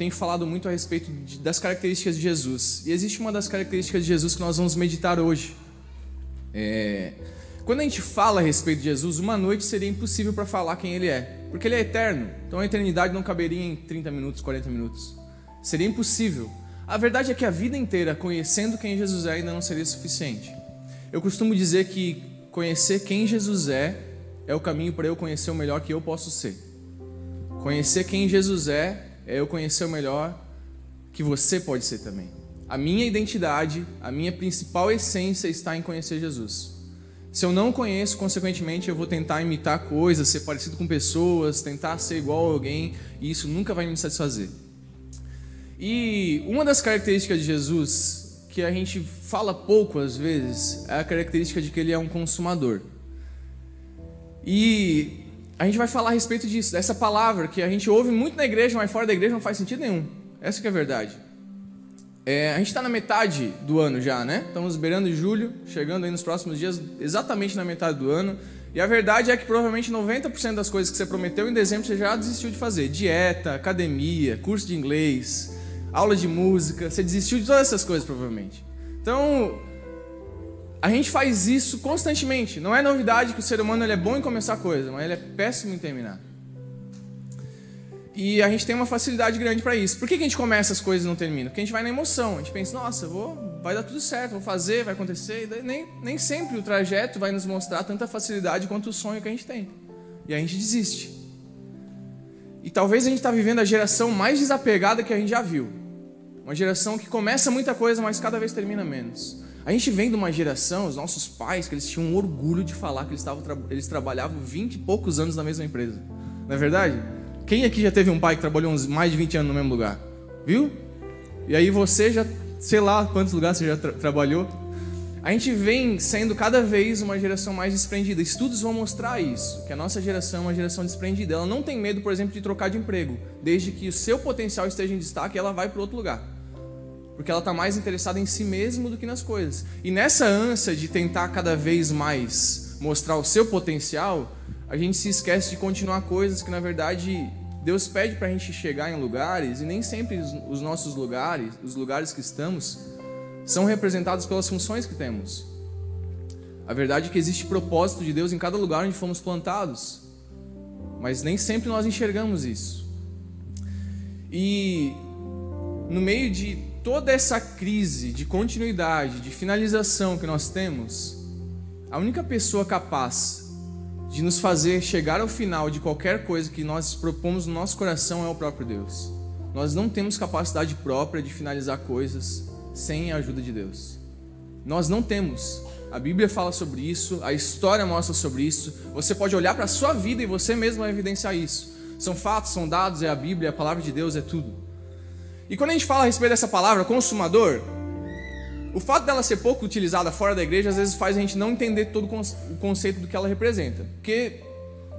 tenho falado muito a respeito de, das características de Jesus. E existe uma das características de Jesus que nós vamos meditar hoje. É, quando a gente fala a respeito de Jesus, uma noite seria impossível para falar quem ele é, porque ele é eterno. Então a eternidade não caberia em 30 minutos, 40 minutos. Seria impossível. A verdade é que a vida inteira conhecendo quem Jesus é ainda não seria suficiente. Eu costumo dizer que conhecer quem Jesus é é o caminho para eu conhecer o melhor que eu posso ser. Conhecer quem Jesus é é eu conhecer o melhor que você pode ser também. A minha identidade, a minha principal essência está em conhecer Jesus. Se eu não conheço, consequentemente, eu vou tentar imitar coisas, ser parecido com pessoas, tentar ser igual a alguém, e isso nunca vai me satisfazer. E uma das características de Jesus, que a gente fala pouco às vezes, é a característica de que ele é um consumador. E a gente vai falar a respeito disso, dessa palavra que a gente ouve muito na igreja, mas fora da igreja não faz sentido nenhum. Essa que é a verdade. É, a gente está na metade do ano já, né? Estamos beirando julho, chegando aí nos próximos dias, exatamente na metade do ano. E a verdade é que provavelmente 90% das coisas que você prometeu em dezembro você já desistiu de fazer. Dieta, academia, curso de inglês, aula de música, você desistiu de todas essas coisas provavelmente. Então, a gente faz isso constantemente. Não é novidade que o ser humano ele é bom em começar coisa, mas ele é péssimo em terminar. E a gente tem uma facilidade grande para isso. Por que, que a gente começa as coisas e não termina? Porque a gente vai na emoção. A gente pensa, nossa, vou, vai dar tudo certo, vou fazer, vai acontecer. E nem, nem sempre o trajeto vai nos mostrar tanta facilidade quanto o sonho que a gente tem. E a gente desiste. E talvez a gente está vivendo a geração mais desapegada que a gente já viu. Uma geração que começa muita coisa, mas cada vez termina menos. A gente vem de uma geração, os nossos pais, que eles tinham orgulho de falar que eles, eles trabalhavam 20 e poucos anos na mesma empresa. Não é verdade? Quem aqui já teve um pai que trabalhou uns mais de 20 anos no mesmo lugar? Viu? E aí você já, sei lá quantos lugares você já tra trabalhou. A gente vem sendo cada vez uma geração mais desprendida. Estudos vão mostrar isso, que a nossa geração é uma geração desprendida. Ela não tem medo, por exemplo, de trocar de emprego, desde que o seu potencial esteja em destaque, ela vai para outro lugar porque ela está mais interessada em si mesma do que nas coisas. E nessa ânsia de tentar cada vez mais mostrar o seu potencial, a gente se esquece de continuar coisas que na verdade Deus pede para a gente chegar em lugares e nem sempre os nossos lugares, os lugares que estamos, são representados pelas funções que temos. A verdade é que existe propósito de Deus em cada lugar onde fomos plantados, mas nem sempre nós enxergamos isso. E no meio de toda essa crise de continuidade, de finalização que nós temos, a única pessoa capaz de nos fazer chegar ao final de qualquer coisa que nós propomos no nosso coração é o próprio Deus. Nós não temos capacidade própria de finalizar coisas sem a ajuda de Deus. Nós não temos. A Bíblia fala sobre isso, a história mostra sobre isso. Você pode olhar para a sua vida e você mesmo vai evidenciar isso. São fatos, são dados, é a Bíblia, é a palavra de Deus, é tudo. E quando a gente fala a respeito dessa palavra, consumador, o fato dela ser pouco utilizada fora da igreja às vezes faz a gente não entender todo o conceito do que ela representa. Porque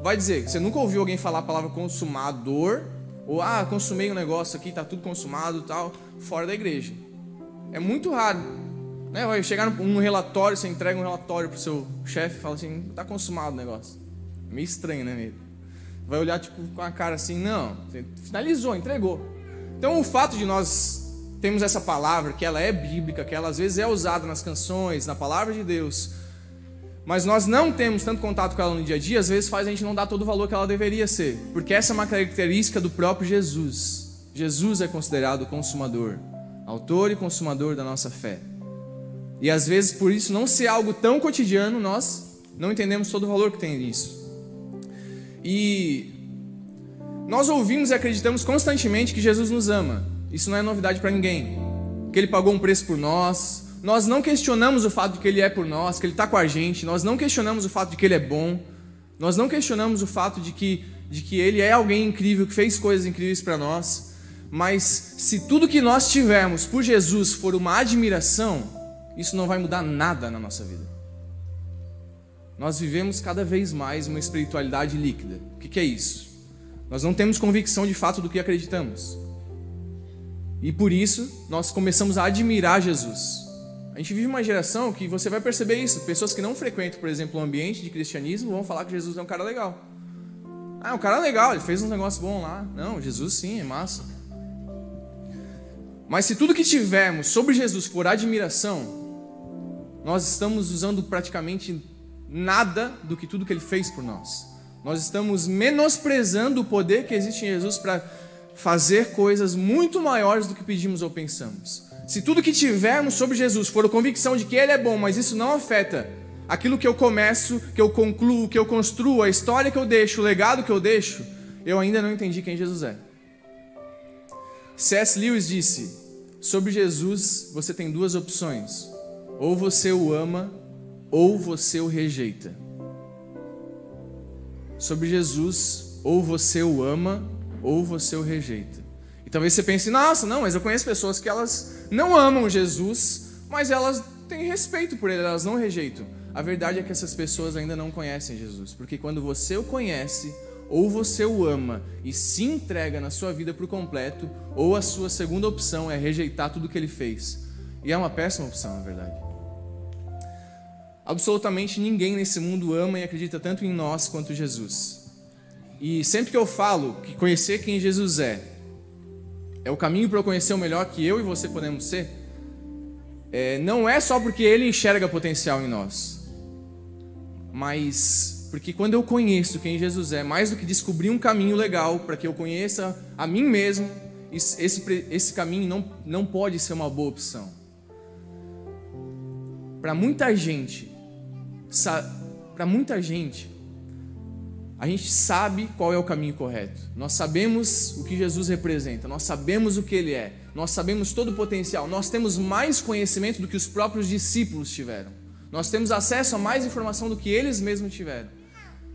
vai dizer, você nunca ouviu alguém falar a palavra consumador, ou ah, consumei um negócio aqui, tá tudo consumado tal, fora da igreja. É muito raro. Né? Vai chegar um relatório, você entrega um relatório pro seu chefe e fala assim, tá consumado o negócio. Meio estranho, né, meio? Vai olhar tipo com a cara assim, não, finalizou, entregou. Então, o fato de nós termos essa palavra, que ela é bíblica, que ela às vezes é usada nas canções, na palavra de Deus, mas nós não temos tanto contato com ela no dia a dia, às vezes faz a gente não dar todo o valor que ela deveria ser, porque essa é uma característica do próprio Jesus. Jesus é considerado o consumador, autor e consumador da nossa fé. E às vezes, por isso não ser algo tão cotidiano, nós não entendemos todo o valor que tem nisso. E nós ouvimos e acreditamos constantemente que Jesus nos ama. Isso não é novidade para ninguém. Que ele pagou um preço por nós. Nós não questionamos o fato de que ele é por nós, que ele está com a gente. Nós não questionamos o fato de que ele é bom. Nós não questionamos o fato de que, de que ele é alguém incrível, que fez coisas incríveis para nós. Mas se tudo que nós tivermos por Jesus for uma admiração, isso não vai mudar nada na nossa vida. Nós vivemos cada vez mais uma espiritualidade líquida. O que, que é isso? Nós não temos convicção de fato do que acreditamos. E por isso, nós começamos a admirar Jesus. A gente vive uma geração que você vai perceber isso. Pessoas que não frequentam, por exemplo, o ambiente de cristianismo vão falar que Jesus é um cara legal. Ah, é um cara legal, ele fez um negócio bom lá. Não, Jesus sim, é massa. Mas se tudo que tivermos sobre Jesus for admiração, nós estamos usando praticamente nada do que tudo que ele fez por nós. Nós estamos menosprezando o poder que existe em Jesus para fazer coisas muito maiores do que pedimos ou pensamos. Se tudo que tivermos sobre Jesus for a convicção de que Ele é bom, mas isso não afeta aquilo que eu começo, que eu concluo, que eu construo, a história que eu deixo, o legado que eu deixo, eu ainda não entendi quem Jesus é. C.S. Lewis disse: sobre Jesus você tem duas opções. Ou você o ama, ou você o rejeita. Sobre Jesus, ou você o ama, ou você o rejeita. E talvez você pense, nossa, não, mas eu conheço pessoas que elas não amam Jesus, mas elas têm respeito por ele, elas não rejeitam. A verdade é que essas pessoas ainda não conhecem Jesus, porque quando você o conhece, ou você o ama e se entrega na sua vida por completo, ou a sua segunda opção é rejeitar tudo que ele fez. E é uma péssima opção, na verdade. Absolutamente ninguém nesse mundo ama e acredita tanto em nós quanto Jesus. E sempre que eu falo que conhecer quem Jesus é é o caminho para eu conhecer o melhor que eu e você podemos ser, é, não é só porque ele enxerga potencial em nós, mas porque quando eu conheço quem Jesus é, mais do que descobrir um caminho legal para que eu conheça a mim mesmo, esse, esse caminho não, não pode ser uma boa opção. Para muita gente, para muita gente, a gente sabe qual é o caminho correto. Nós sabemos o que Jesus representa, nós sabemos o que ele é, nós sabemos todo o potencial, nós temos mais conhecimento do que os próprios discípulos tiveram. Nós temos acesso a mais informação do que eles mesmos tiveram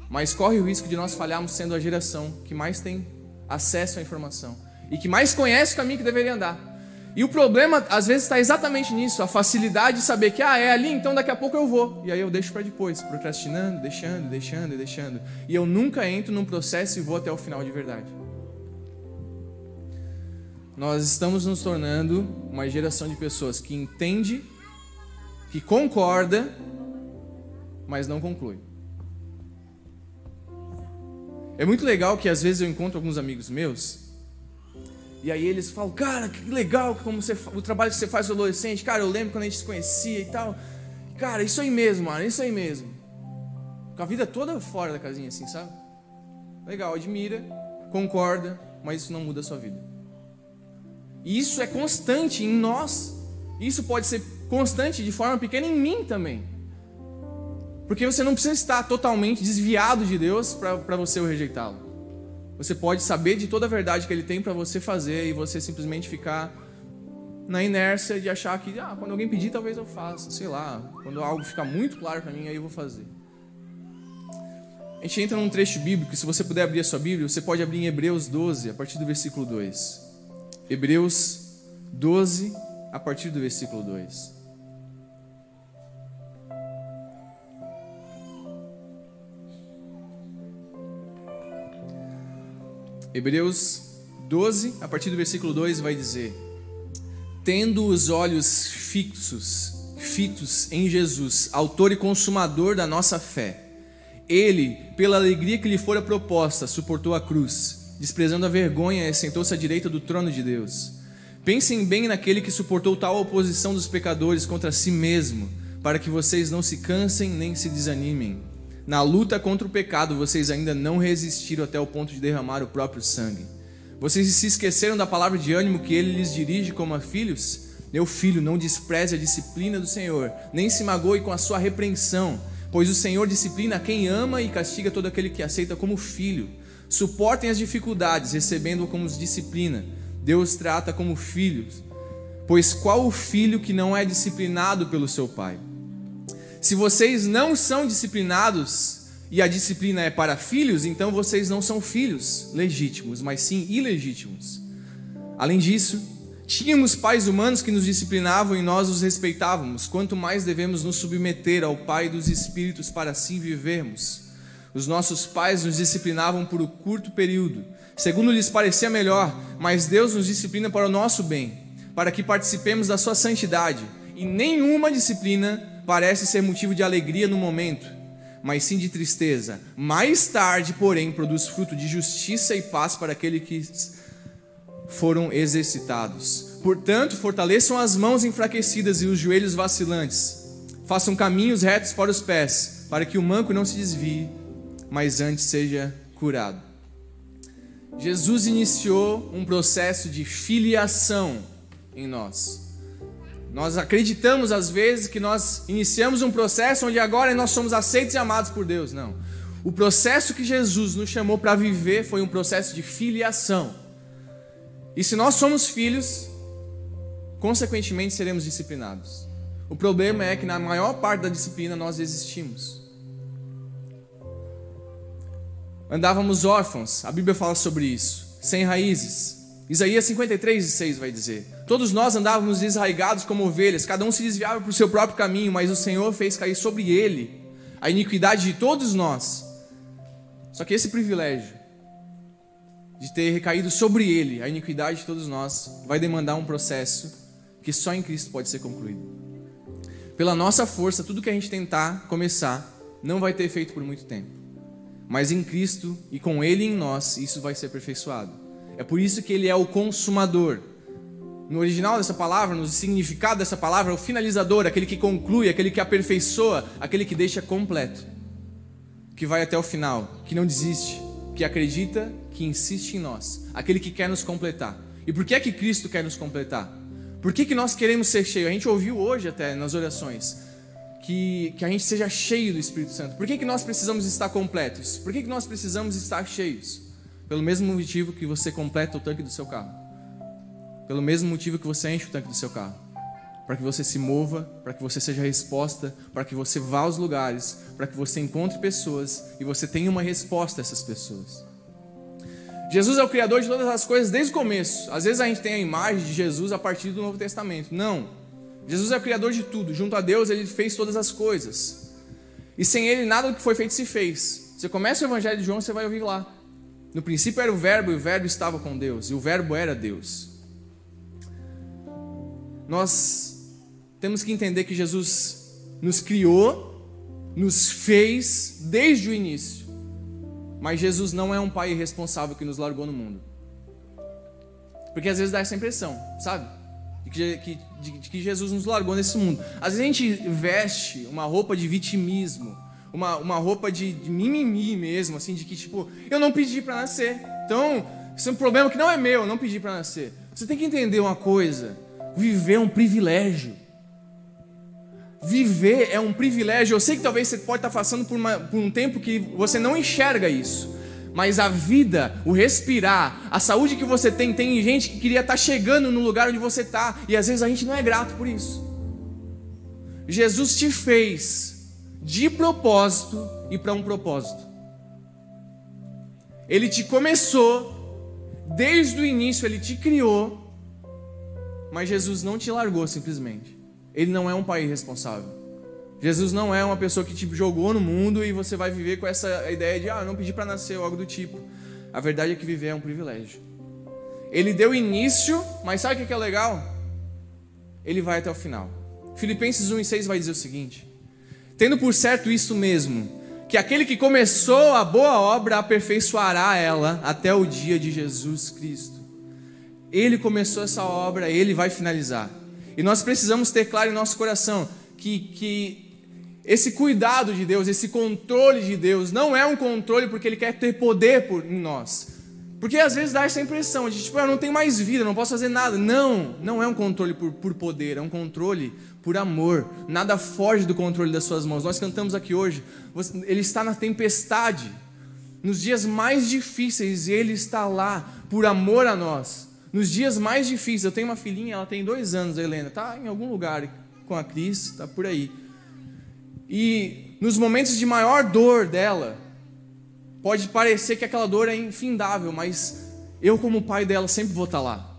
mas corre o risco de nós falharmos sendo a geração que mais tem acesso à informação e que mais conhece o caminho que deveria andar. E o problema, às vezes, está exatamente nisso, a facilidade de saber que, ah, é ali, então daqui a pouco eu vou. E aí eu deixo para depois, procrastinando, deixando, deixando deixando. E eu nunca entro num processo e vou até o final de verdade. Nós estamos nos tornando uma geração de pessoas que entende, que concorda, mas não conclui. É muito legal que às vezes eu encontro alguns amigos meus e aí eles falam, cara, que legal como você, o trabalho que você faz adolescente, cara, eu lembro quando a gente se conhecia e tal. Cara, isso aí mesmo, mano, isso aí mesmo. Com a vida toda fora da casinha, assim, sabe? Legal, admira, concorda, mas isso não muda a sua vida. E isso é constante em nós. Isso pode ser constante de forma pequena em mim também. Porque você não precisa estar totalmente desviado de Deus para você o rejeitá-lo. Você pode saber de toda a verdade que ele tem para você fazer e você simplesmente ficar na inércia de achar que, ah, quando alguém pedir, talvez eu faça, sei lá. Quando algo ficar muito claro para mim, aí eu vou fazer. A gente entra num trecho bíblico, se você puder abrir a sua Bíblia, você pode abrir em Hebreus 12, a partir do versículo 2. Hebreus 12, a partir do versículo 2. Hebreus 12, a partir do versículo 2, vai dizer: Tendo os olhos fixos, fitos em Jesus, autor e consumador da nossa fé, ele, pela alegria que lhe fora proposta, suportou a cruz, desprezando a vergonha e sentou-se à direita do trono de Deus. Pensem bem naquele que suportou tal oposição dos pecadores contra si mesmo, para que vocês não se cansem nem se desanimem. Na luta contra o pecado, vocês ainda não resistiram até o ponto de derramar o próprio sangue. Vocês se esqueceram da palavra de ânimo que ele lhes dirige como a filhos? Meu filho, não despreze a disciplina do Senhor, nem se magoe com a sua repreensão, pois o Senhor disciplina quem ama e castiga todo aquele que aceita como filho. Suportem as dificuldades, recebendo-o como disciplina. Deus trata como filhos. Pois qual o filho que não é disciplinado pelo seu pai? Se vocês não são disciplinados e a disciplina é para filhos, então vocês não são filhos legítimos, mas sim ilegítimos. Além disso, tínhamos pais humanos que nos disciplinavam e nós os respeitávamos, quanto mais devemos nos submeter ao Pai dos Espíritos para assim vivermos. Os nossos pais nos disciplinavam por um curto período, segundo lhes parecia melhor, mas Deus nos disciplina para o nosso bem, para que participemos da sua santidade, e nenhuma disciplina parece ser motivo de alegria no momento, mas sim de tristeza. Mais tarde, porém, produz fruto de justiça e paz para aqueles que foram exercitados. Portanto, fortaleçam as mãos enfraquecidas e os joelhos vacilantes. Façam caminhos retos para os pés, para que o manco não se desvie, mas antes seja curado. Jesus iniciou um processo de filiação em nós. Nós acreditamos às vezes que nós iniciamos um processo onde agora nós somos aceitos e amados por Deus. Não. O processo que Jesus nos chamou para viver foi um processo de filiação. E se nós somos filhos, consequentemente seremos disciplinados. O problema é que na maior parte da disciplina nós existimos. Andávamos órfãos, a Bíblia fala sobre isso, sem raízes. Isaías 53, 6 vai dizer: Todos nós andávamos desarraigados como ovelhas, cada um se desviava para o seu próprio caminho, mas o Senhor fez cair sobre ele a iniquidade de todos nós. Só que esse privilégio de ter recaído sobre ele a iniquidade de todos nós vai demandar um processo que só em Cristo pode ser concluído. Pela nossa força, tudo que a gente tentar começar não vai ter efeito por muito tempo mas em Cristo e com Ele em nós, isso vai ser aperfeiçoado. É por isso que Ele é o consumador. No original dessa palavra, no significado dessa palavra, é o finalizador, aquele que conclui, aquele que aperfeiçoa, aquele que deixa completo, que vai até o final, que não desiste, que acredita, que insiste em nós, aquele que quer nos completar. E por que é que Cristo quer nos completar? Por que, que nós queremos ser cheios? A gente ouviu hoje até nas orações que, que a gente seja cheio do Espírito Santo. Por que, que nós precisamos estar completos? Por que, que nós precisamos estar cheios? Pelo mesmo motivo que você completa o tanque do seu carro. Pelo mesmo motivo que você enche o tanque do seu carro. Para que você se mova, para que você seja resposta, para que você vá aos lugares, para que você encontre pessoas e você tenha uma resposta a essas pessoas. Jesus é o Criador de todas as coisas desde o começo. Às vezes a gente tem a imagem de Jesus a partir do Novo Testamento. Não. Jesus é o criador de tudo. Junto a Deus, ele fez todas as coisas. E sem ele, nada do que foi feito se fez. Você começa o Evangelho de João, você vai ouvir lá. No princípio era o Verbo, e o Verbo estava com Deus, e o Verbo era Deus. Nós temos que entender que Jesus nos criou, nos fez desde o início. Mas Jesus não é um pai irresponsável que nos largou no mundo. Porque às vezes dá essa impressão, sabe? de que, de, de que Jesus nos largou nesse mundo. Às vezes a gente veste uma roupa de vitimismo, uma, uma roupa de, de mimimi mesmo, assim, de que tipo, eu não pedi para nascer. Então, isso é um problema que não é meu, eu não pedi para nascer. Você tem que entender uma coisa: viver é um privilégio. Viver é um privilégio. Eu sei que talvez você pode estar passando por, uma, por um tempo que você não enxerga isso mas a vida, o respirar, a saúde que você tem, tem gente que queria estar chegando no lugar onde você está, e às vezes a gente não é grato por isso. Jesus te fez de propósito e para um propósito. Ele te começou, desde o início ele te criou, mas Jesus não te largou simplesmente. Ele não é um pai irresponsável. Jesus não é uma pessoa que te jogou no mundo e você vai viver com essa ideia de, ah, não pedi para nascer ou algo do tipo. A verdade é que viver é um privilégio. Ele deu início, mas sabe o que é legal? Ele vai até o final. Filipenses 1 e 6 vai dizer o seguinte: Tendo por certo isso mesmo, que aquele que começou a boa obra aperfeiçoará ela até o dia de Jesus Cristo. Ele começou essa obra, ele vai finalizar. E nós precisamos ter claro em nosso coração que, que esse cuidado de Deus, esse controle de Deus, não é um controle porque Ele quer ter poder por, em nós. Porque às vezes dá essa impressão de tipo, eu não tenho mais vida, não posso fazer nada. Não, não é um controle por, por poder, é um controle por amor. Nada foge do controle das suas mãos. Nós cantamos aqui hoje, Ele está na tempestade, nos dias mais difíceis, Ele está lá por amor a nós. Nos dias mais difíceis, eu tenho uma filhinha, ela tem dois anos, a Helena, está em algum lugar com a Cris, está por aí. E nos momentos de maior dor dela, pode parecer que aquela dor é infindável, mas eu, como pai dela, sempre vou estar lá.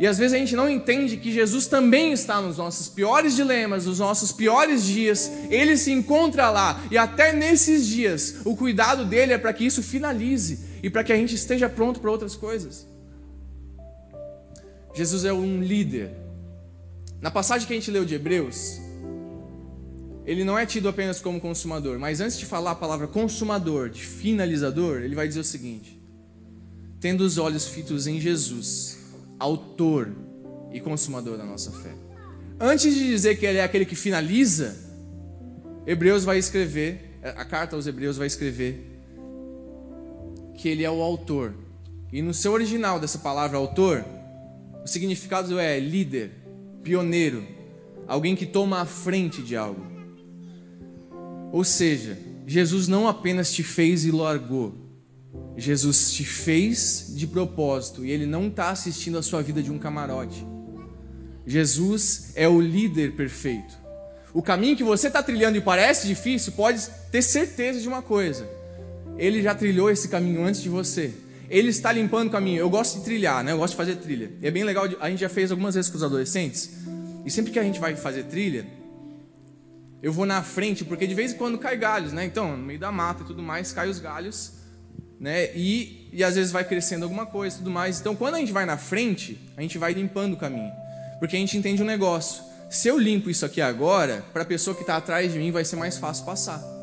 E às vezes a gente não entende que Jesus também está nos nossos piores dilemas, nos nossos piores dias, ele se encontra lá, e até nesses dias, o cuidado dele é para que isso finalize e para que a gente esteja pronto para outras coisas. Jesus é um líder. Na passagem que a gente leu de Hebreus, ele não é tido apenas como consumador, mas antes de falar a palavra consumador, de finalizador, ele vai dizer o seguinte: tendo os olhos fitos em Jesus, autor e consumador da nossa fé. Antes de dizer que ele é aquele que finaliza, Hebreus vai escrever, a carta aos Hebreus vai escrever que ele é o autor. E no seu original dessa palavra autor, o significado é líder, pioneiro, alguém que toma a frente de algo. Ou seja, Jesus não apenas te fez e largou, Jesus te fez de propósito e ele não está assistindo a sua vida de um camarote. Jesus é o líder perfeito. O caminho que você está trilhando e parece difícil, pode ter certeza de uma coisa: ele já trilhou esse caminho antes de você. Ele está limpando o caminho. Eu gosto de trilhar, né? Eu gosto de fazer trilha. E é bem legal. A gente já fez algumas vezes com os adolescentes. E sempre que a gente vai fazer trilha, eu vou na frente, porque de vez em quando cai galhos, né? Então, no meio da mata e tudo mais, cai os galhos, né? E, e às vezes vai crescendo alguma coisa e tudo mais. Então, quando a gente vai na frente, a gente vai limpando o caminho. Porque a gente entende um negócio. Se eu limpo isso aqui agora, para a pessoa que está atrás de mim vai ser mais fácil passar.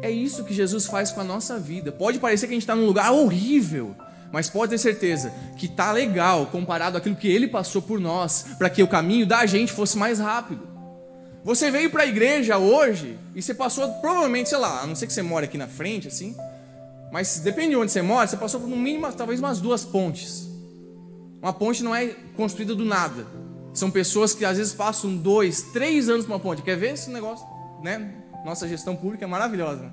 É isso que Jesus faz com a nossa vida. Pode parecer que a gente está num lugar horrível, mas pode ter certeza que está legal comparado àquilo que Ele passou por nós, para que o caminho da gente fosse mais rápido. Você veio para a igreja hoje e você passou, provavelmente, sei lá, a não ser que você mora aqui na frente, assim, mas depende de onde você mora, você passou por no mínimo talvez umas duas pontes. Uma ponte não é construída do nada. São pessoas que às vezes passam dois, três anos para uma ponte. Quer ver esse negócio, né? Nossa gestão pública é maravilhosa.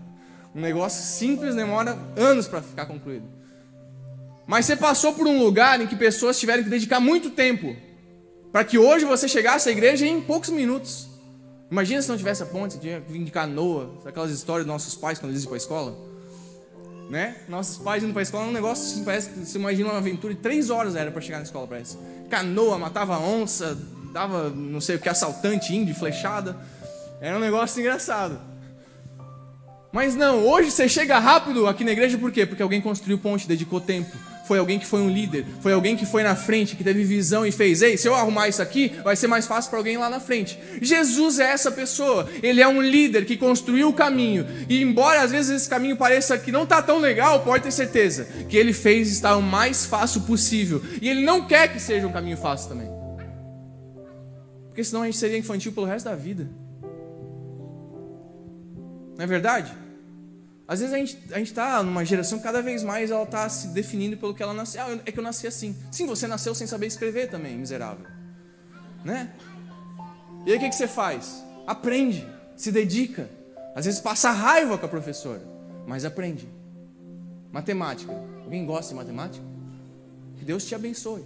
Um negócio simples demora anos para ficar concluído. Mas você passou por um lugar em que pessoas tiveram que dedicar muito tempo para que hoje você chegasse à igreja em poucos minutos. Imagina se não tivesse a ponte, tinha que vir de canoa, aquelas histórias dos nossos pais quando eles iam para a escola. Né? Nossos pais indo para a escola é um negócio, assim, parece que você imagina uma aventura de três horas era para chegar na escola, parece. Canoa, matava onça, dava não sei o que, assaltante, índio, flechada. Era um negócio engraçado. Mas não, hoje você chega rápido aqui na igreja por quê? Porque alguém construiu ponte, dedicou tempo. Foi alguém que foi um líder, foi alguém que foi na frente, que teve visão e fez: Ei, se eu arrumar isso aqui, vai ser mais fácil para alguém lá na frente. Jesus é essa pessoa, ele é um líder que construiu o caminho. E embora às vezes esse caminho pareça que não está tão legal, pode ter certeza que ele fez estar o mais fácil possível. E ele não quer que seja um caminho fácil também. Porque senão a gente seria infantil pelo resto da vida. Não é verdade? Às vezes a gente a está numa geração cada vez mais ela está se definindo pelo que ela nasceu. Ah, é que eu nasci assim. Sim, você nasceu sem saber escrever também, miserável. Né? E aí o que, que você faz? Aprende, se dedica. Às vezes passa raiva com a professora, mas aprende. Matemática. Alguém gosta de matemática? Que Deus te abençoe.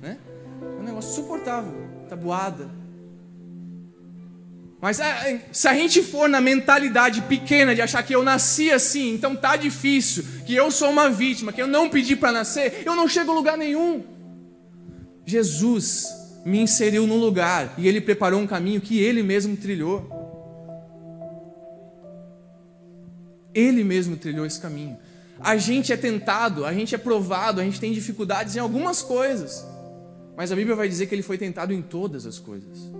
Né? É um negócio suportável, tabuada, mas é, se a gente for na mentalidade pequena de achar que eu nasci assim, então tá difícil, que eu sou uma vítima, que eu não pedi para nascer, eu não chego a lugar nenhum. Jesus me inseriu num lugar e ele preparou um caminho que ele mesmo trilhou. Ele mesmo trilhou esse caminho. A gente é tentado, a gente é provado, a gente tem dificuldades em algumas coisas. Mas a Bíblia vai dizer que ele foi tentado em todas as coisas.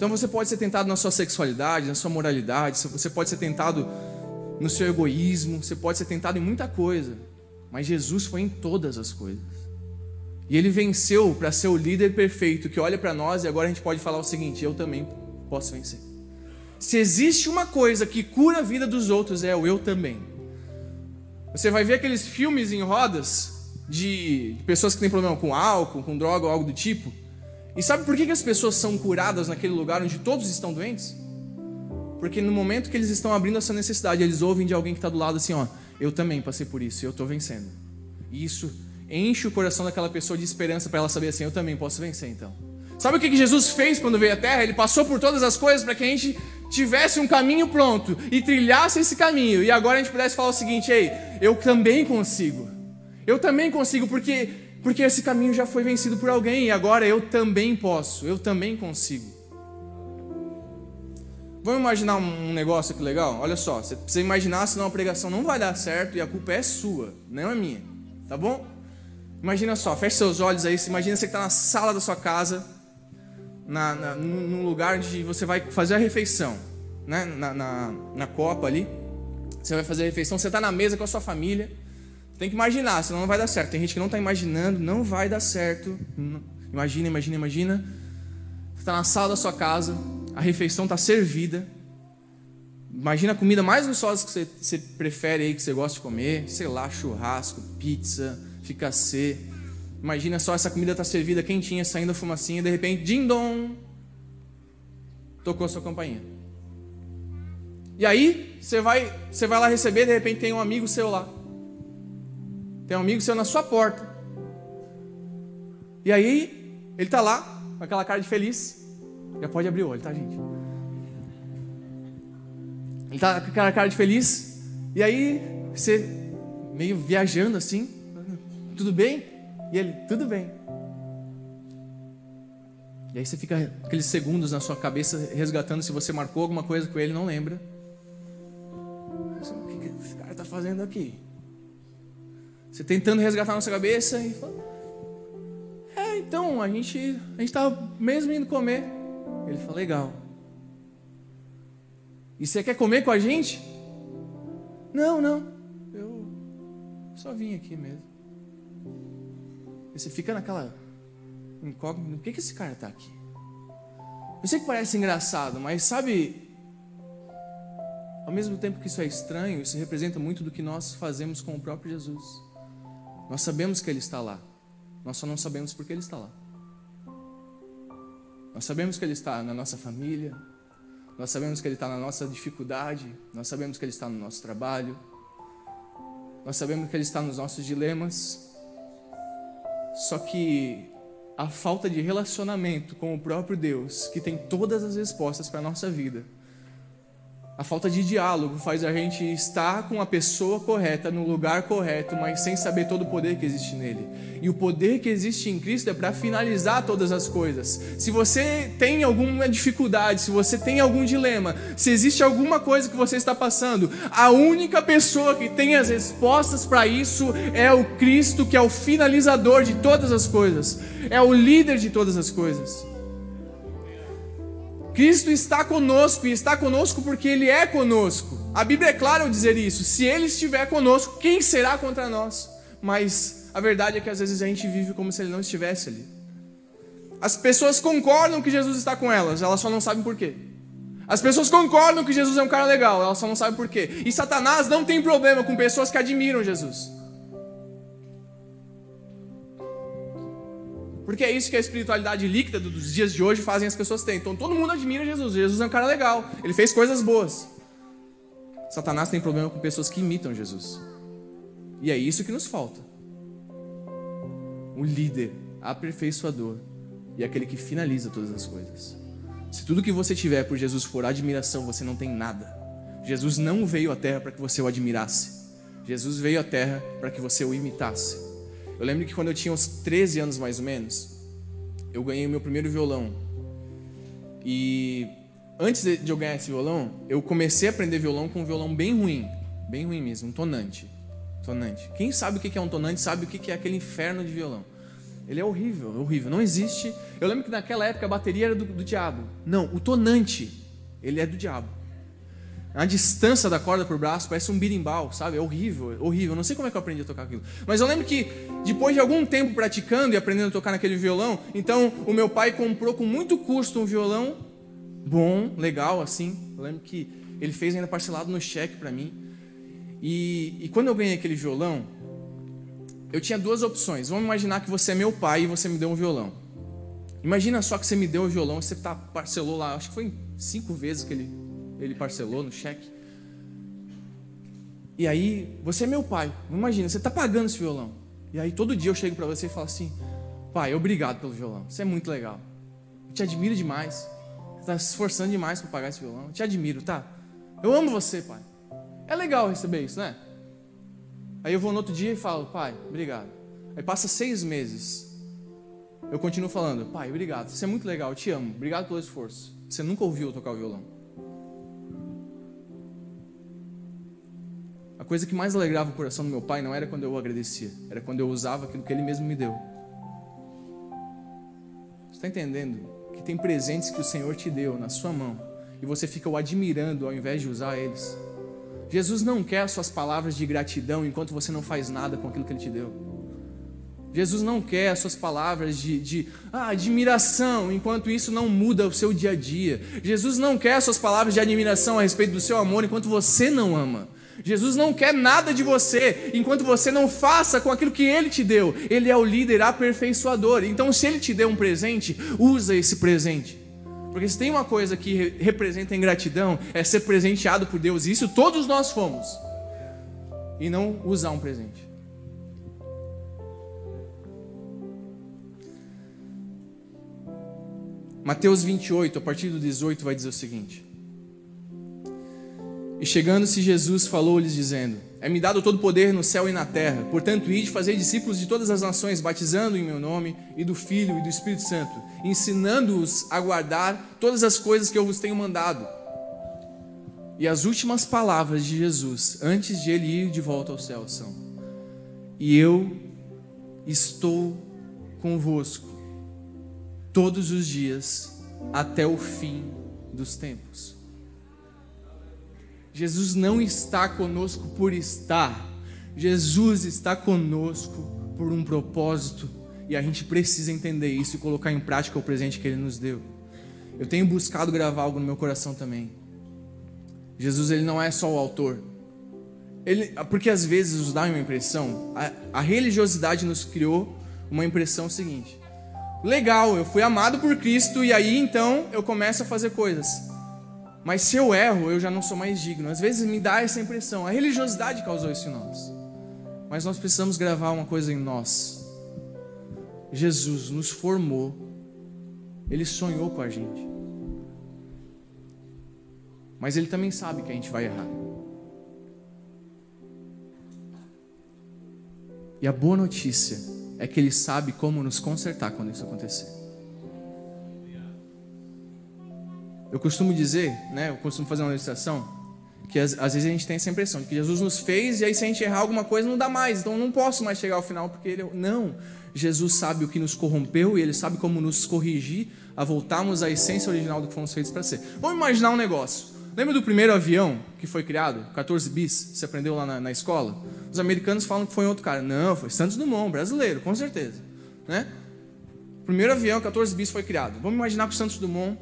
Então você pode ser tentado na sua sexualidade, na sua moralidade, você pode ser tentado no seu egoísmo, você pode ser tentado em muita coisa, mas Jesus foi em todas as coisas. E ele venceu para ser o líder perfeito que olha para nós e agora a gente pode falar o seguinte: eu também posso vencer. Se existe uma coisa que cura a vida dos outros é o eu também. Você vai ver aqueles filmes em rodas de pessoas que têm problema com álcool, com droga ou algo do tipo. E sabe por que as pessoas são curadas naquele lugar onde todos estão doentes? Porque no momento que eles estão abrindo essa necessidade, eles ouvem de alguém que está do lado assim: ó, eu também passei por isso eu estou vencendo. E isso enche o coração daquela pessoa de esperança para ela saber assim: eu também posso vencer então. Sabe o que Jesus fez quando veio à Terra? Ele passou por todas as coisas para que a gente tivesse um caminho pronto e trilhasse esse caminho. E agora a gente pudesse falar o seguinte: ei, eu também consigo. Eu também consigo, porque porque esse caminho já foi vencido por alguém e agora eu também posso, eu também consigo. Vamos imaginar um negócio aqui legal? Olha só, você imaginar, senão a pregação não vai dar certo e a culpa é sua, não é minha, tá bom? Imagina só, feche seus olhos aí, imagina você que está na sala da sua casa, na, na, num lugar onde você vai fazer a refeição, né? na, na, na copa ali, você vai fazer a refeição, você está na mesa com a sua família, Tem que imaginar, senão não vai dar certo. Tem gente que não está imaginando, não vai dar certo. Imagina, imagina, imagina. Você está na sala da sua casa, a refeição está servida. Imagina a comida mais gostosa que você, você prefere aí, que você gosta de comer. Sei lá, churrasco, pizza, ficassê. Imagina só essa comida está servida quentinha, saindo a fumacinha, de repente, ding-dong, tocou a sua campainha. E aí, você vai, você vai lá receber, de repente tem um amigo seu lá. Tem um amigo seu na sua porta. E aí, ele está lá, com aquela cara de feliz. Já pode abrir o olho, tá, gente? Ele está com aquela cara de feliz. E aí, você meio viajando assim. Tudo bem? E ele, tudo bem. E aí você fica aqueles segundos na sua cabeça resgatando se você marcou alguma coisa com ele não lembra. O que esse cara está fazendo aqui? Você tentando resgatar na sua cabeça e fala, é, então, a gente a gente tava mesmo indo comer. Ele falou, legal. E você quer comer com a gente? Não, não. Eu só vim aqui mesmo. E você fica naquela incógnita, por que, que esse cara está aqui? Eu sei que parece engraçado, mas sabe, ao mesmo tempo que isso é estranho, isso representa muito do que nós fazemos com o próprio Jesus. Nós sabemos que Ele está lá, nós só não sabemos por que Ele está lá. Nós sabemos que Ele está na nossa família, nós sabemos que Ele está na nossa dificuldade, nós sabemos que Ele está no nosso trabalho, nós sabemos que Ele está nos nossos dilemas, só que a falta de relacionamento com o próprio Deus, que tem todas as respostas para a nossa vida, a falta de diálogo faz a gente estar com a pessoa correta, no lugar correto, mas sem saber todo o poder que existe nele. E o poder que existe em Cristo é para finalizar todas as coisas. Se você tem alguma dificuldade, se você tem algum dilema, se existe alguma coisa que você está passando, a única pessoa que tem as respostas para isso é o Cristo, que é o finalizador de todas as coisas, é o líder de todas as coisas. Cristo está conosco e está conosco porque Ele é conosco. A Bíblia é clara ao dizer isso. Se Ele estiver conosco, quem será contra nós? Mas a verdade é que às vezes a gente vive como se Ele não estivesse ali. As pessoas concordam que Jesus está com elas, elas só não sabem por quê. As pessoas concordam que Jesus é um cara legal, elas só não sabem por quê. E Satanás não tem problema com pessoas que admiram Jesus. Porque é isso que a espiritualidade líquida dos dias de hoje fazem as pessoas terem. Então todo mundo admira Jesus. Jesus é um cara legal. Ele fez coisas boas. Satanás tem problema com pessoas que imitam Jesus. E é isso que nos falta. O líder, aperfeiçoador e aquele que finaliza todas as coisas. Se tudo que você tiver por Jesus for admiração, você não tem nada. Jesus não veio à terra para que você o admirasse. Jesus veio à terra para que você o imitasse. Eu lembro que quando eu tinha uns 13 anos mais ou menos, eu ganhei o meu primeiro violão. E antes de eu ganhar esse violão, eu comecei a aprender violão com um violão bem ruim, bem ruim mesmo, um tonante. Tonante. Quem sabe o que é um tonante sabe o que é aquele inferno de violão. Ele é horrível, horrível, não existe. Eu lembro que naquela época a bateria era do, do diabo. Não, o tonante, ele é do diabo. A distância da corda por braço parece um birimbau, sabe? É horrível, é horrível. Não sei como é que eu aprendi a tocar aquilo. Mas eu lembro que depois de algum tempo praticando e aprendendo a tocar naquele violão, então o meu pai comprou com muito custo um violão bom, legal assim. Eu lembro que ele fez ainda parcelado no cheque para mim. E, e quando eu ganhei aquele violão, eu tinha duas opções. Vamos imaginar que você é meu pai e você me deu um violão. Imagina só que você me deu o um violão, você tá, parcelou lá, acho que foi cinco vezes que ele ele parcelou no cheque. E aí, você é meu pai. Imagina, você está pagando esse violão. E aí, todo dia eu chego para você e falo assim: Pai, obrigado pelo violão. Você é muito legal. Eu te admiro demais. Você está se esforçando demais para pagar esse violão. Eu te admiro, tá? Eu amo você, pai. É legal receber isso, né? Aí eu vou no outro dia e falo: Pai, obrigado. Aí passa seis meses. Eu continuo falando: Pai, obrigado. Você é muito legal. Eu te amo. Obrigado pelo esforço. Você nunca ouviu eu tocar o violão. Coisa que mais alegrava o coração do meu pai não era quando eu agradecia, era quando eu usava aquilo que ele mesmo me deu. Você está entendendo? Que tem presentes que o Senhor te deu na sua mão e você fica o admirando ao invés de usar eles. Jesus não quer suas palavras de gratidão enquanto você não faz nada com aquilo que ele te deu. Jesus não quer suas palavras de, de ah, admiração, enquanto isso não muda o seu dia a dia. Jesus não quer suas palavras de admiração a respeito do seu amor enquanto você não ama. Jesus não quer nada de você enquanto você não faça com aquilo que ele te deu. Ele é o líder aperfeiçoador. Então, se ele te deu um presente, usa esse presente. Porque se tem uma coisa que representa ingratidão, é ser presenteado por Deus. E isso todos nós fomos. E não usar um presente. Mateus 28, a partir do 18, vai dizer o seguinte: E chegando-se Jesus, falou-lhes, dizendo: É-me dado todo poder no céu e na terra, portanto, ide fazer discípulos de todas as nações, batizando em meu nome, e do Filho e do Espírito Santo, ensinando-os a guardar todas as coisas que eu vos tenho mandado. E as últimas palavras de Jesus, antes de ele ir de volta ao céu, são: E eu estou convosco todos os dias até o fim dos tempos. Jesus não está conosco por estar, Jesus está conosco por um propósito e a gente precisa entender isso e colocar em prática o presente que Ele nos deu. Eu tenho buscado gravar algo no meu coração também. Jesus ele não é só o autor, ele, porque às vezes nos dá uma impressão, a, a religiosidade nos criou uma impressão seguinte: legal, eu fui amado por Cristo e aí então eu começo a fazer coisas. Mas se eu erro, eu já não sou mais digno. Às vezes me dá essa impressão. A religiosidade causou isso em nós. Mas nós precisamos gravar uma coisa em nós. Jesus nos formou. Ele sonhou com a gente. Mas ele também sabe que a gente vai errar. E a boa notícia é que Ele sabe como nos consertar quando isso acontecer. Eu costumo dizer, né, eu costumo fazer uma ilustração, que às, às, vezes a gente tem essa impressão de que Jesus nos fez e aí se a gente errar alguma coisa não dá mais, então não posso mais chegar ao final porque Ele. Não, Jesus sabe o que nos corrompeu e Ele sabe como nos corrigir a voltarmos à essência original do que fomos feitos para ser. Vamos imaginar um negócio. Lembra do primeiro avião que foi criado? 14 bis, você aprendeu lá na, na escola? Os americanos falam que foi outro cara. Não, foi Santos Dumont, brasileiro, com certeza. Né? Primeiro avião, 14 bis, foi criado. Vamos imaginar que o Santos Dumont,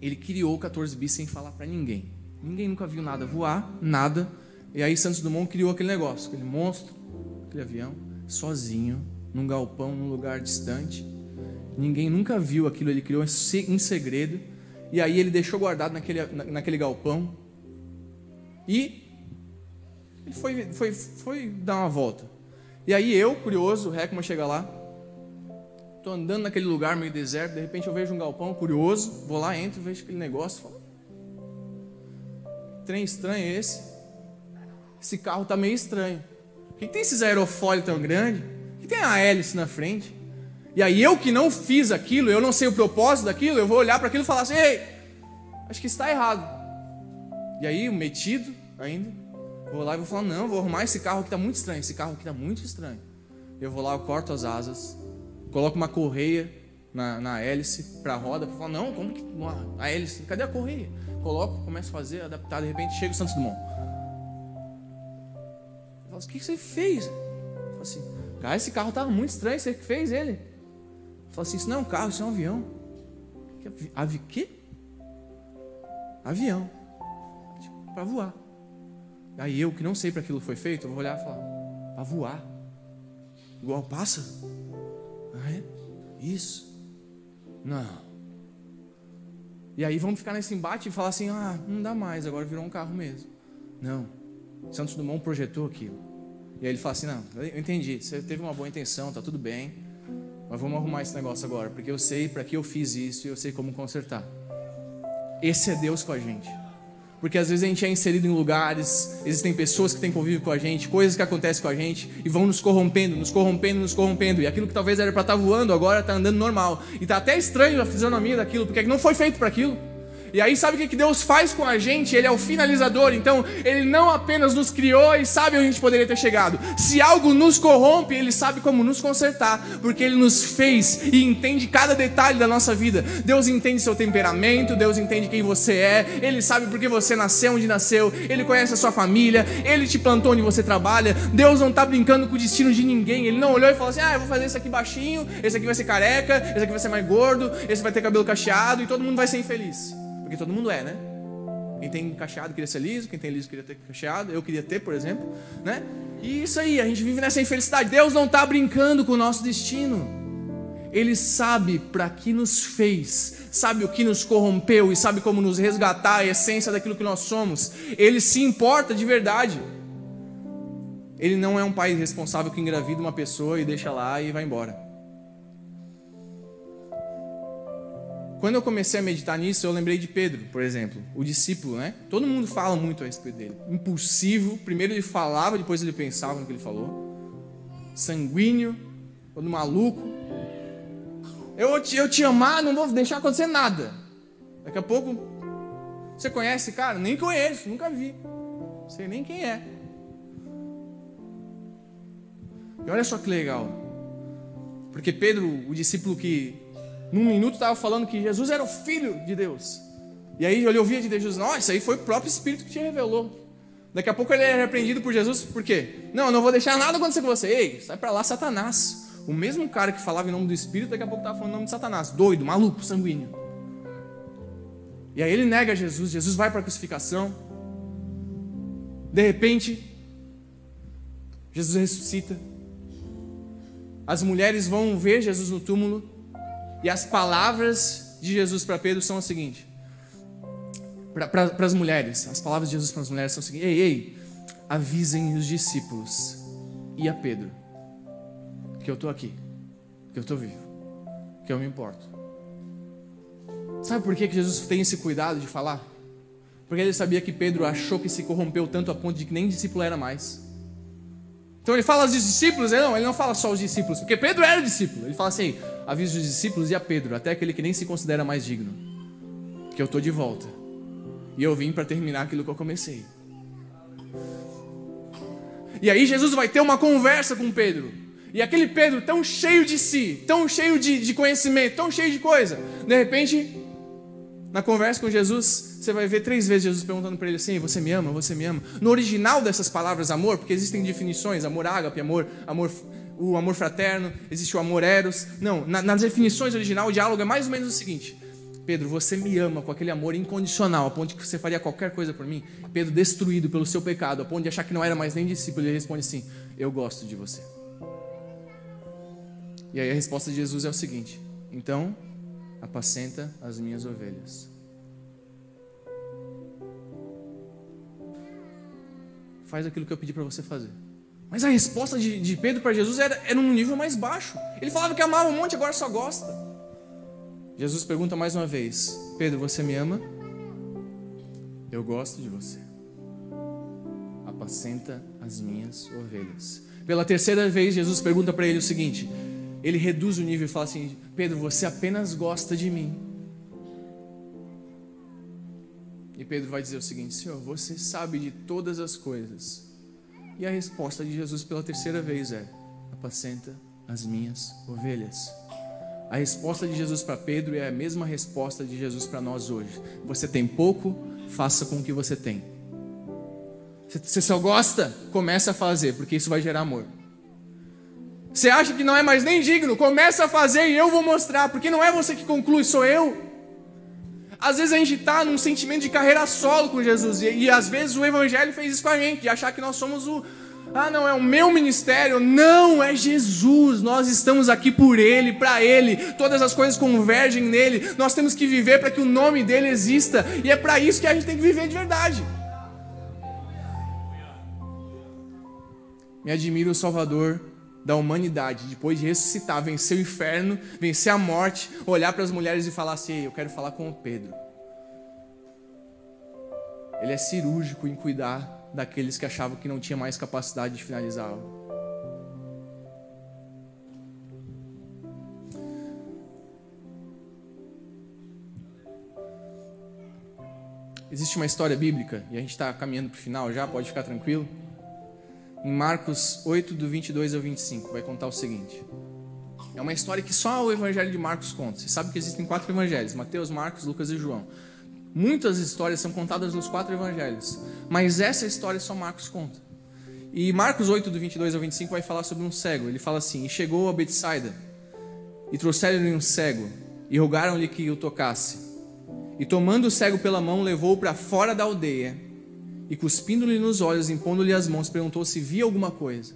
ele criou 14 bis sem falar para ninguém. Ninguém nunca viu nada voar, nada. E aí Santos Dumont criou aquele negócio, aquele monstro, aquele avião, sozinho, num galpão, num lugar distante. Ninguém nunca viu aquilo, ele criou em segredo. E aí ele deixou guardado naquele, naquele galpão. E ele foi, foi, foi dar uma volta. E aí eu, curioso, o Heckman chega lá. Estou andando naquele lugar meio deserto, de repente eu vejo um galpão curioso, vou lá, entro, vejo aquele negócio, falo, trem estranho é esse? Esse carro está meio estranho. Por que tem esses aerofólios tão grandes? Por que tem a hélice na frente? E aí eu que não fiz aquilo, eu não sei o propósito daquilo, eu vou olhar para aquilo e falar assim, ei, acho que está errado. E aí, metido ainda, vou lá e vou falar, não, vou arrumar esse carro que está muito estranho, esse carro aqui está muito estranho. Eu vou lá, eu corto as asas, coloco uma correia na, na hélice para a roda, falar, não, como que a hélice, cadê a correia? Coloco, começo a fazer, adaptar, de repente chega o Santos Dumont. Eu falo, o que você fez? Eu falo assim, cara, esse carro estava muito estranho, você que fez ele? Fala assim, isso não é um carro, isso é um avião. Avi, quê? Avião. Tipo, para voar. Aí eu, que não sei para aquilo foi feito, eu vou olhar e falar, para voar. Igual pássaro. É? Isso. Não. E aí vamos ficar nesse embate e falar assim, ah, não dá mais, agora virou um carro mesmo. Não. Santos Dumont projetou aquilo. E aí ele fala assim, não, eu entendi, você teve uma boa intenção, tá tudo bem. Mas vamos arrumar esse negócio agora, porque eu sei para que eu fiz isso e eu sei como consertar. Esse é Deus com a gente. Porque às vezes a gente é inserido em lugares, existem pessoas que têm convívio com a gente, coisas que acontecem com a gente e vão nos corrompendo, nos corrompendo, nos corrompendo. E aquilo que talvez era para estar tá voando agora está andando normal. E está até estranho a fisionomia daquilo, porque não foi feito para aquilo. E aí, sabe o que Deus faz com a gente? Ele é o finalizador. Então, Ele não apenas nos criou e sabe onde a gente poderia ter chegado. Se algo nos corrompe, Ele sabe como nos consertar, porque Ele nos fez e entende cada detalhe da nossa vida. Deus entende seu temperamento, Deus entende quem você é, Ele sabe por que você nasceu onde nasceu, Ele conhece a sua família, Ele te plantou onde você trabalha. Deus não está brincando com o destino de ninguém. Ele não olhou e falou assim: ah, eu vou fazer esse aqui baixinho, esse aqui vai ser careca, esse aqui vai ser mais gordo, esse vai ter cabelo cacheado e todo mundo vai ser infeliz. Porque todo mundo é, né? Quem tem cacheado queria ser liso, quem tem liso queria ter cacheado, eu queria ter, por exemplo, né? E isso aí, a gente vive nessa infelicidade. Deus não está brincando com o nosso destino. Ele sabe para que nos fez, sabe o que nos corrompeu e sabe como nos resgatar a essência daquilo que nós somos. Ele se importa de verdade. Ele não é um pai responsável que engravida uma pessoa e deixa lá e vai embora. Quando eu comecei a meditar nisso, eu lembrei de Pedro, por exemplo, o discípulo, né? Todo mundo fala muito a respeito dele. Impulsivo, primeiro ele falava, depois ele pensava no que ele falou. Sanguíneo, todo maluco. Eu te, eu te amar, não vou deixar acontecer nada. Daqui a pouco, você conhece cara? Nem conheço, nunca vi. Não sei nem quem é. E olha só que legal. Porque Pedro, o discípulo que num minuto estava falando que Jesus era o Filho de Deus. E aí ele ouvia de Jesus, nossa, aí foi o próprio Espírito que te revelou. Daqui a pouco ele é repreendido por Jesus, por quê? Não, eu não vou deixar nada acontecer com você. Ei, sai para lá, Satanás. O mesmo cara que falava em nome do Espírito, daqui a pouco estava falando em nome de Satanás. Doido, maluco, sanguíneo. E aí ele nega Jesus, Jesus vai para a crucificação. De repente, Jesus ressuscita. As mulheres vão ver Jesus no túmulo. E as palavras de Jesus para Pedro são as seguintes: para as mulheres, as palavras de Jesus para as mulheres são as seguintes: ei, ei, avisem os discípulos e a Pedro que eu estou aqui, que eu estou vivo, que eu me importo. Sabe por que Jesus tem esse cuidado de falar? Porque ele sabia que Pedro achou que se corrompeu tanto a ponto de que nem discípulo era mais. Então ele fala aos discípulos, ele não, ele não fala só aos discípulos, porque Pedro era discípulo. Ele fala assim: avisa os discípulos e a Pedro, até aquele que nem se considera mais digno, que eu estou de volta. E eu vim para terminar aquilo que eu comecei. E aí Jesus vai ter uma conversa com Pedro. E aquele Pedro tão cheio de si, tão cheio de, de conhecimento, tão cheio de coisa. De repente, na conversa com Jesus, você vai ver três vezes Jesus perguntando para ele assim: Você me ama? Você me ama? No original dessas palavras amor, porque existem definições: amor ágape, amor, amor, o amor fraterno, existe o amor eros. Não, na, nas definições original, o diálogo é mais ou menos o seguinte: Pedro, você me ama com aquele amor incondicional, a ponto de que você faria qualquer coisa por mim. Pedro, destruído pelo seu pecado, a ponto de achar que não era mais nem discípulo, ele responde assim: Eu gosto de você. E aí a resposta de Jesus é o seguinte: Então, apacenta as minhas ovelhas. Faz aquilo que eu pedi para você fazer. Mas a resposta de, de Pedro para Jesus era, era nível mais baixo. Ele falava que amava um monte, agora só gosta. Jesus pergunta mais uma vez: Pedro, você me ama? Eu gosto de você. Apacenta as minhas ovelhas. Pela terceira vez, Jesus pergunta para ele o seguinte: ele reduz o nível e fala assim: Pedro, você apenas gosta de mim. E Pedro vai dizer o seguinte: Senhor, você sabe de todas as coisas. E a resposta de Jesus pela terceira vez é: Apacenta as minhas ovelhas. A resposta de Jesus para Pedro é a mesma resposta de Jesus para nós hoje. Você tem pouco, faça com o que você tem. Você só gosta, comece a fazer, porque isso vai gerar amor. Você acha que não é mais nem digno? Começa a fazer e eu vou mostrar, porque não é você que conclui, sou eu. Às vezes a gente está num sentimento de carreira solo com Jesus, e, e, às vezes o Evangelho fez isso com a gente, de achar que nós somos o. Ah, não, é o meu ministério. Não, é Jesus. Nós estamos aqui por Ele, para Ele. Todas as coisas convergem nele. Nós temos que viver para que o nome dele exista, e é para isso que a gente tem que viver de verdade. Me admira o Salvador da humanidade, depois de ressuscitar, vencer o inferno, vencer a morte, olhar para as mulheres e falar assim: Eu quero falar com o Pedro. Ele é cirúrgico em cuidar daqueles que achavam que não tinha mais capacidade de finalizar algo. existe uma história bíblica, e a gente está caminhando para o final já, pode ficar tranquilo. Em Marcos 8, do 22 ao 25, vai contar o seguinte. É uma história que só o Evangelho de Marcos conta. Você sabe que existem quatro evangelhos: Mateus, Marcos, Lucas e João. Muitas histórias são contadas nos quatro evangelhos, mas essa história só Marcos conta. E Marcos 8, do 22 ao 25, vai falar sobre um cego. Ele fala assim: E chegou a Betsaida, e trouxeram-lhe um cego, e rogaram-lhe que o tocasse. E tomando o cego pela mão, levou-o para fora da aldeia, e cuspindo-lhe nos olhos, impondo-lhe as mãos, perguntou se via alguma coisa.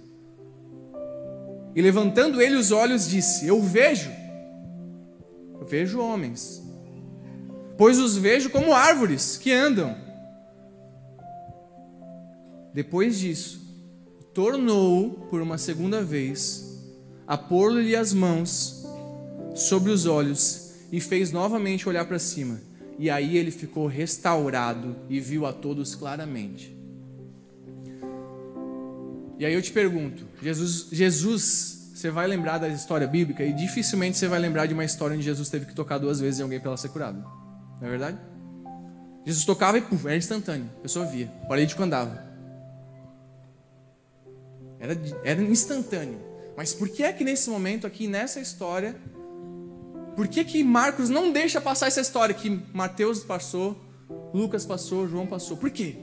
E levantando ele os olhos, disse: Eu vejo, eu vejo homens, pois os vejo como árvores que andam. Depois disso, tornou por uma segunda vez a pôr-lhe as mãos sobre os olhos e fez novamente olhar para cima. E aí ele ficou restaurado e viu a todos claramente. E aí eu te pergunto, Jesus, Jesus, você vai lembrar da história bíblica e dificilmente você vai lembrar de uma história onde Jesus teve que tocar duas vezes em alguém para ela ser curada. Não é verdade? Jesus tocava e puf, era instantâneo. A pessoa via. Paralítico andava. Era, era instantâneo. Mas por que é que nesse momento aqui, nessa história, por que, que Marcos não deixa passar essa história que Mateus passou, Lucas passou, João passou? Por quê?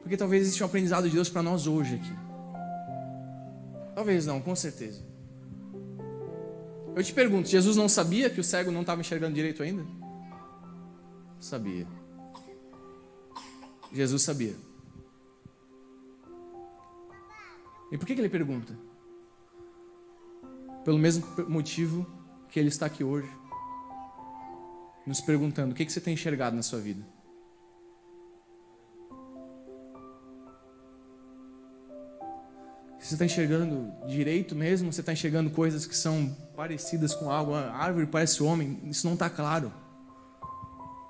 Porque talvez exista um aprendizado de Deus para nós hoje aqui. Talvez não, com certeza. Eu te pergunto, Jesus não sabia que o cego não estava enxergando direito ainda? Sabia. Jesus sabia. E por que, que ele pergunta? Pelo mesmo motivo que ele está aqui hoje, nos perguntando: o que, você tem enxergado na sua vida? Você está enxergando direito mesmo? Você está enxergando coisas que são parecidas com algo? A árvore parece homem? Isso não está claro.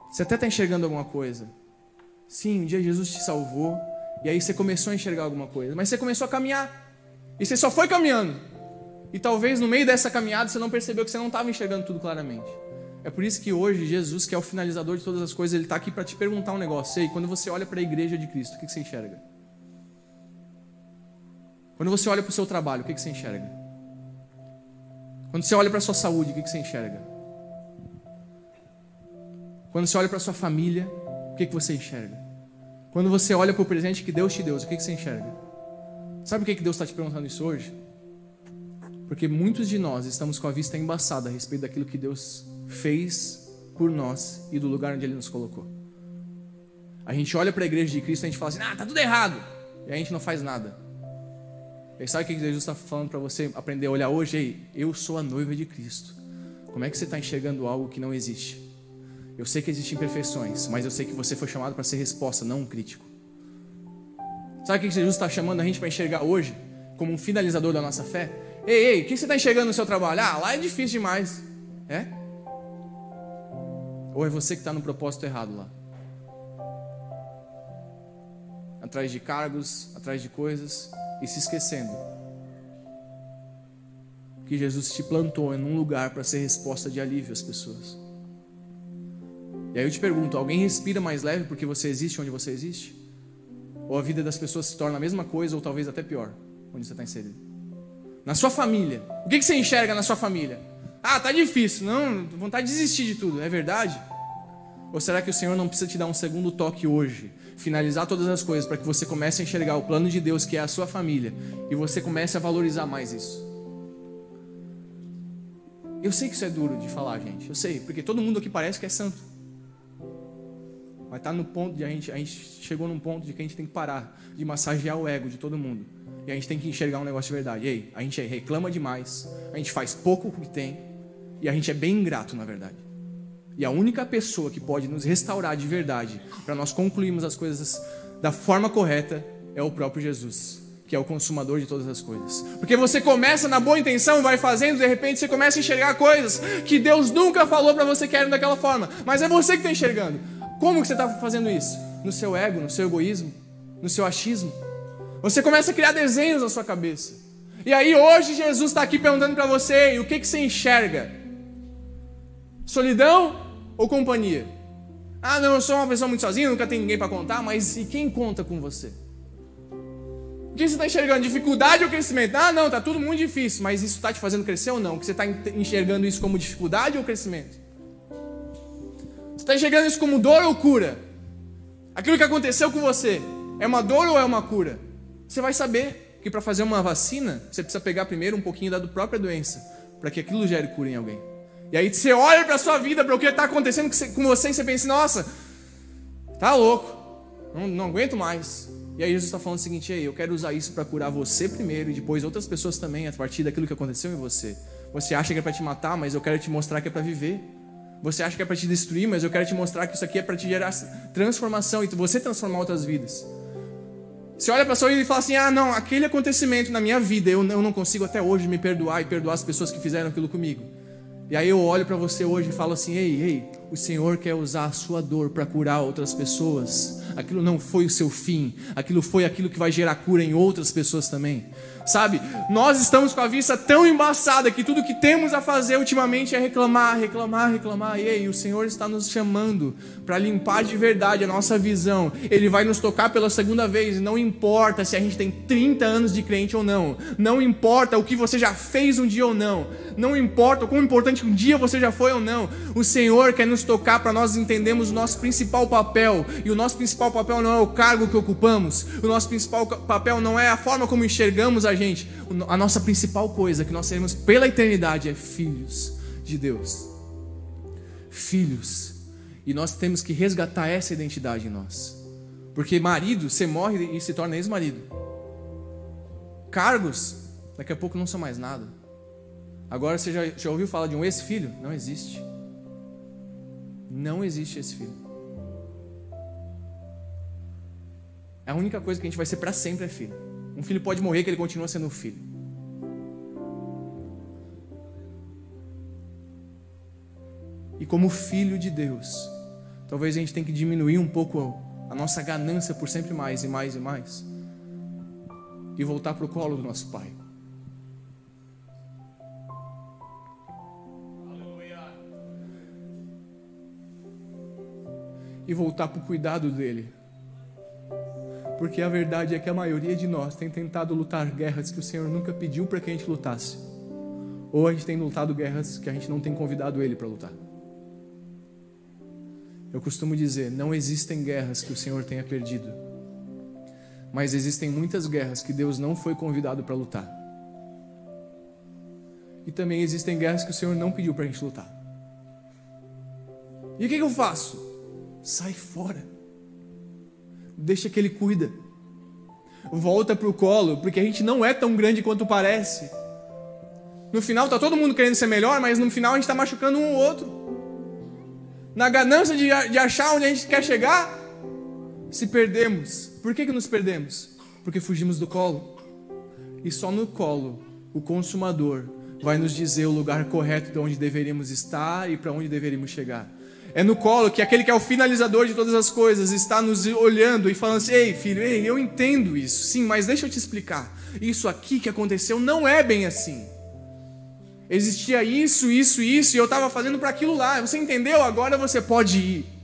Você até está enxergando alguma coisa. Sim, um dia Jesus te salvou. E aí você começou a enxergar alguma coisa. Mas você começou a caminhar. E você só foi caminhando. E talvez no meio dessa caminhada você não percebeu que você não estava enxergando tudo claramente. É por isso que hoje Jesus, que é o finalizador de todas as coisas, ele está aqui para te perguntar um negócio. Ei, quando você olha para a igreja de Cristo, o que você enxerga? Quando você olha para o seu trabalho, o que, que você enxerga? Quando você olha para a sua saúde, o que, que você enxerga? Quando você olha para a sua família, o que, que você enxerga? Quando você olha para o presente que Deus te deu, o que, que você enxerga? Sabe por que, que Deus está te perguntando isso hoje? Porque muitos de nós estamos com a vista embaçada a respeito daquilo que Deus fez por nós e do lugar onde Ele nos colocou. A gente olha para a igreja de Cristo e a gente fala assim: ah, tá tudo errado. E a gente não faz nada. E sabe o que Jesus está falando para você aprender a olhar hoje? Ei, eu sou a noiva de Cristo. Como é que você está enxergando algo que não existe? Eu sei que existem imperfeições, mas eu sei que você foi chamado para ser resposta, não um crítico. Sabe o que Jesus está chamando a gente para enxergar hoje? Como um finalizador da nossa fé? Ei, ei, o que você está enxergando no seu trabalho? Ah, lá é difícil demais. É? Ou é você que está no propósito errado lá? Atrás de cargos, atrás de coisas, e se esquecendo que Jesus te plantou em um lugar para ser resposta de alívio às pessoas. E aí eu te pergunto: alguém respira mais leve porque você existe onde você existe? Ou a vida das pessoas se torna a mesma coisa, ou talvez até pior, onde você está inserido? Na sua família, o que você enxerga na sua família? Ah, tá difícil, não, vontade de desistir de tudo, é verdade? Ou será que o Senhor não precisa te dar um segundo toque hoje finalizar todas as coisas para que você comece a enxergar o plano de Deus que é a sua família e você comece a valorizar mais isso. Eu sei que isso é duro de falar, gente. Eu sei, porque todo mundo aqui parece que é santo. Mas tá no ponto de a gente, a gente chegou num ponto de que a gente tem que parar de massagear o ego de todo mundo. E a gente tem que enxergar um negócio de verdade. E aí, a gente reclama demais, a gente faz pouco o que tem, e a gente é bem ingrato, na verdade. E a única pessoa que pode nos restaurar de verdade, para nós concluirmos as coisas da forma correta, é o próprio Jesus, que é o consumador de todas as coisas. Porque você começa na boa intenção, vai fazendo, de repente você começa a enxergar coisas que Deus nunca falou para você que eram daquela forma, mas é você que está enxergando. Como que você está fazendo isso? No seu ego, no seu egoísmo, no seu achismo. Você começa a criar desenhos na sua cabeça. E aí hoje Jesus está aqui perguntando para você, e o que, que você enxerga? Solidão ou companhia? Ah, não, eu sou uma pessoa muito sozinha, nunca tem ninguém para contar, mas e quem conta com você? O que você está enxergando? Dificuldade ou crescimento? Ah, não, tá tudo muito difícil, mas isso está te fazendo crescer ou não? Que você está enxergando isso como dificuldade ou crescimento? Você está enxergando isso como dor ou cura? Aquilo que aconteceu com você é uma dor ou é uma cura? Você vai saber que para fazer uma vacina, você precisa pegar primeiro um pouquinho da própria doença, para que aquilo gere cura em alguém. E aí você olha para sua vida, para o que está acontecendo com você, e você pensa, nossa, tá louco, não, não aguento mais. E aí Jesus está falando o seguinte, aí, eu quero usar isso para curar você primeiro, e depois outras pessoas também, a partir daquilo que aconteceu em você. Você acha que é para te matar, mas eu quero te mostrar que é para viver. Você acha que é para te destruir, mas eu quero te mostrar que isso aqui é para te gerar transformação e você transformar outras vidas. Você olha para sua vida e fala assim: ah, não, aquele acontecimento na minha vida, eu não consigo até hoje me perdoar e perdoar as pessoas que fizeram aquilo comigo. E aí eu olho para você hoje e falo assim: ei, ei, o Senhor quer usar a sua dor para curar outras pessoas. Aquilo não foi o seu fim, aquilo foi aquilo que vai gerar cura em outras pessoas também. Sabe? Nós estamos com a vista tão embaçada que tudo que temos a fazer ultimamente é reclamar, reclamar, reclamar. E aí, o Senhor está nos chamando para limpar de verdade a nossa visão. Ele vai nos tocar pela segunda vez, não importa se a gente tem 30 anos de crente ou não. Não importa o que você já fez um dia ou não. Não importa o quão importante um dia você já foi ou não. O Senhor quer nos tocar para nós entendermos o nosso principal papel. E o nosso principal papel não é o cargo que ocupamos. O nosso principal papel não é a forma como enxergamos a gente. A nossa principal coisa que nós seremos pela eternidade é filhos de Deus. Filhos. E nós temos que resgatar essa identidade em nós. Porque marido, você morre e se torna ex-marido. Cargos, daqui a pouco não são mais nada. Agora você já, já ouviu falar de um ex-filho? Não existe. Não existe esse filho. A única coisa que a gente vai ser para sempre é filho. Um filho pode morrer que ele continua sendo um filho. E como filho de Deus, talvez a gente tenha que diminuir um pouco a nossa ganância por sempre mais e mais e mais. E voltar para o colo do nosso Pai. e voltar para o cuidado dele. Porque a verdade é que a maioria de nós tem tentado lutar guerras que o Senhor nunca pediu para que a gente lutasse. Ou a gente tem lutado guerras que a gente não tem convidado ele para lutar. Eu costumo dizer: não existem guerras que o Senhor tenha perdido, mas existem muitas guerras que Deus não foi convidado para lutar. E também existem guerras que o Senhor não pediu para a gente lutar. E o que, que eu faço? Sai fora. Deixa que ele cuida. Volta para o colo, porque a gente não é tão grande quanto parece. No final tá todo mundo querendo ser melhor, mas no final a gente está machucando um ou outro. Na ganância de, de achar onde a gente quer chegar, se perdemos. Por que, que nos perdemos? Porque fugimos do colo. E só no colo o consumador vai nos dizer o lugar correto de onde deveríamos estar e para onde deveríamos chegar. É no colo que aquele que é o finalizador de todas as coisas está nos olhando e falando assim: ei, filho, ei, eu entendo isso, sim, mas deixa eu te explicar. Isso aqui que aconteceu não é bem assim. Existia isso, isso, isso, e eu estava fazendo para aquilo lá. Você entendeu? Agora você pode ir.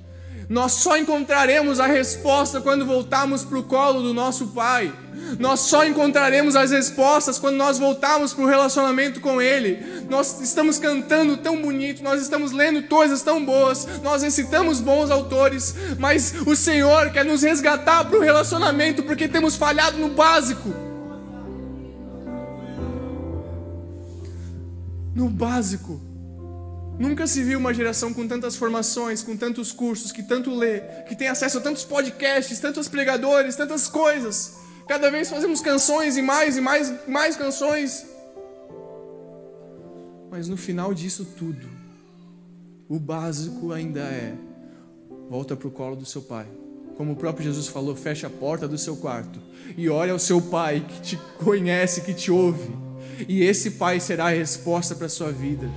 Nós só encontraremos a resposta quando voltarmos para o colo do nosso Pai. Nós só encontraremos as respostas quando nós voltarmos para o relacionamento com Ele. Nós estamos cantando tão bonito, nós estamos lendo coisas tão boas, nós recitamos bons autores, mas o Senhor quer nos resgatar para o relacionamento porque temos falhado no básico. No básico. Nunca se viu uma geração com tantas formações, com tantos cursos, que tanto lê, que tem acesso a tantos podcasts, tantos pregadores, tantas coisas. Cada vez fazemos canções e mais e mais, mais canções. Mas no final disso tudo, o básico ainda é: volta para o colo do seu pai. Como o próprio Jesus falou, fecha a porta do seu quarto e olha ao seu pai que te conhece, que te ouve. E esse pai será a resposta para a sua vida.